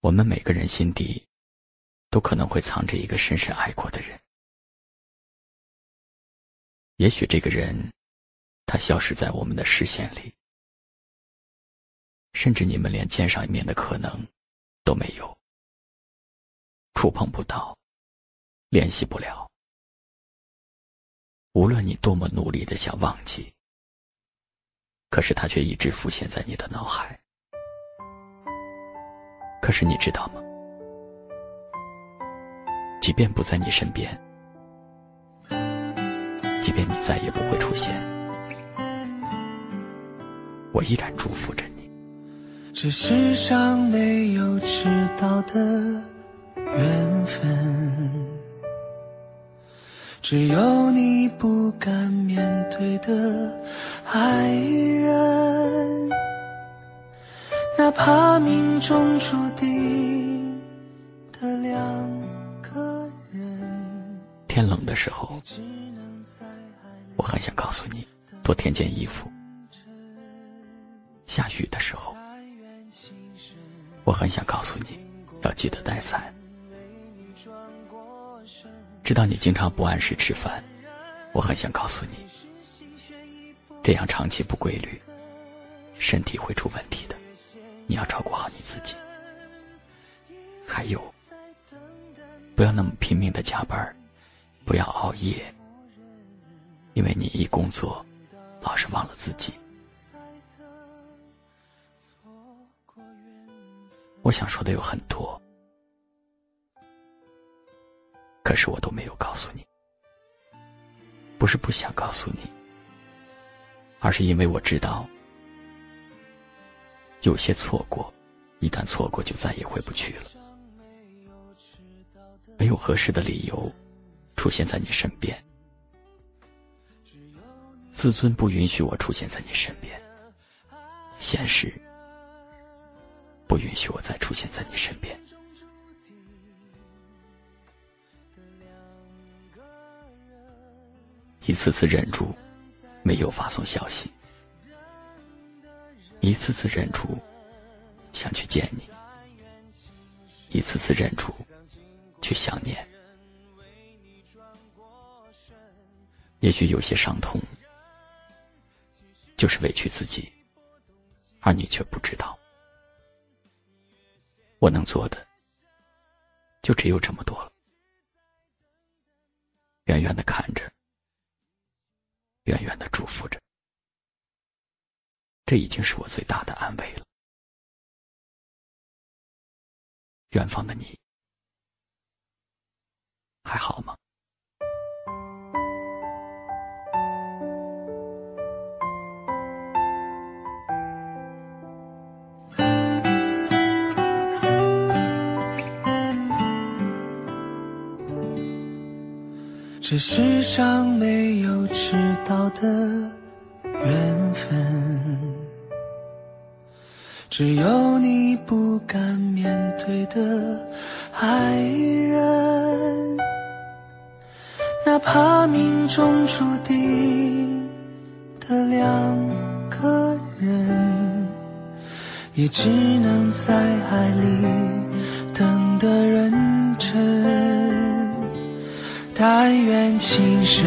我们每个人心底，都可能会藏着一个深深爱过的人。也许这个人，他消失在我们的视线里，甚至你们连见上一面的可能都没有，触碰不到，联系不了。无论你多么努力的想忘记，可是他却一直浮现在你的脑海。可是你知道吗？即便不在你身边，即便你再也不会出现，我依然祝福着你。这世上没有迟到的缘分，只有你不敢面对的爱人。哪怕命中注定的两个人。天冷的时候，我很想告诉你多添件衣服；下雨的时候，我很想告诉你要记得带伞。知道你经常不按时吃饭，我很想告诉你，这样长期不规律，身体会出问题的。你要照顾好你自己，还有，不要那么拼命的加班，不要熬夜，因为你一工作，老是忘了自己。我想说的有很多，可是我都没有告诉你，不是不想告诉你，而是因为我知道。有些错过，一旦错过就再也回不去了。没有合适的理由出现在你身边，自尊不允许我出现在你身边，现实不允许我再出现在你身边。一次次忍住，没有发送消息。一次次忍住，想去见你；一次次忍住，去想念。也许有些伤痛，就是委屈自己，而你却不知道。我能做的，就只有这么多了。远远的看着，远远的祝福着。这已经是我最大的安慰了。远方的你还好吗？这世上没有迟到的缘分。只有你不敢面对的爱人，哪怕命中注定的两个人，也只能在爱里等得认真。但愿情深，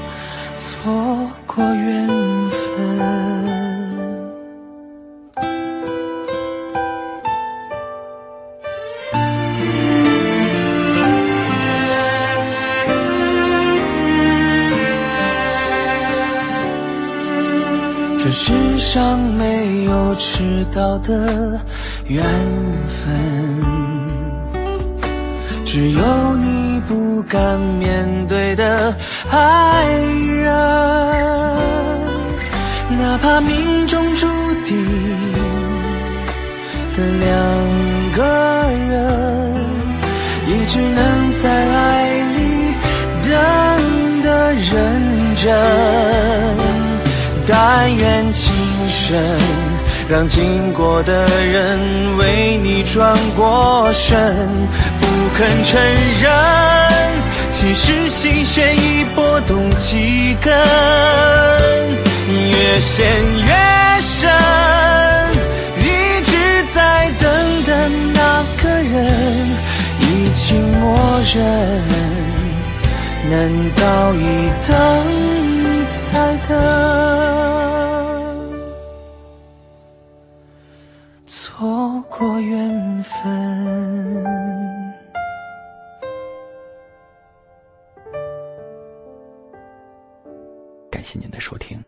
错过缘分？这世上没有迟到的缘分，只有你不敢面对的爱人。哪怕命中注定的两个人，也只能。在爱里等的认真。但愿情深，让经过的人为你转过身，不肯承认，其实心弦已拨动几根，越陷越深，一直在等的那个人已经默认，难道一等再等，感谢您的收听。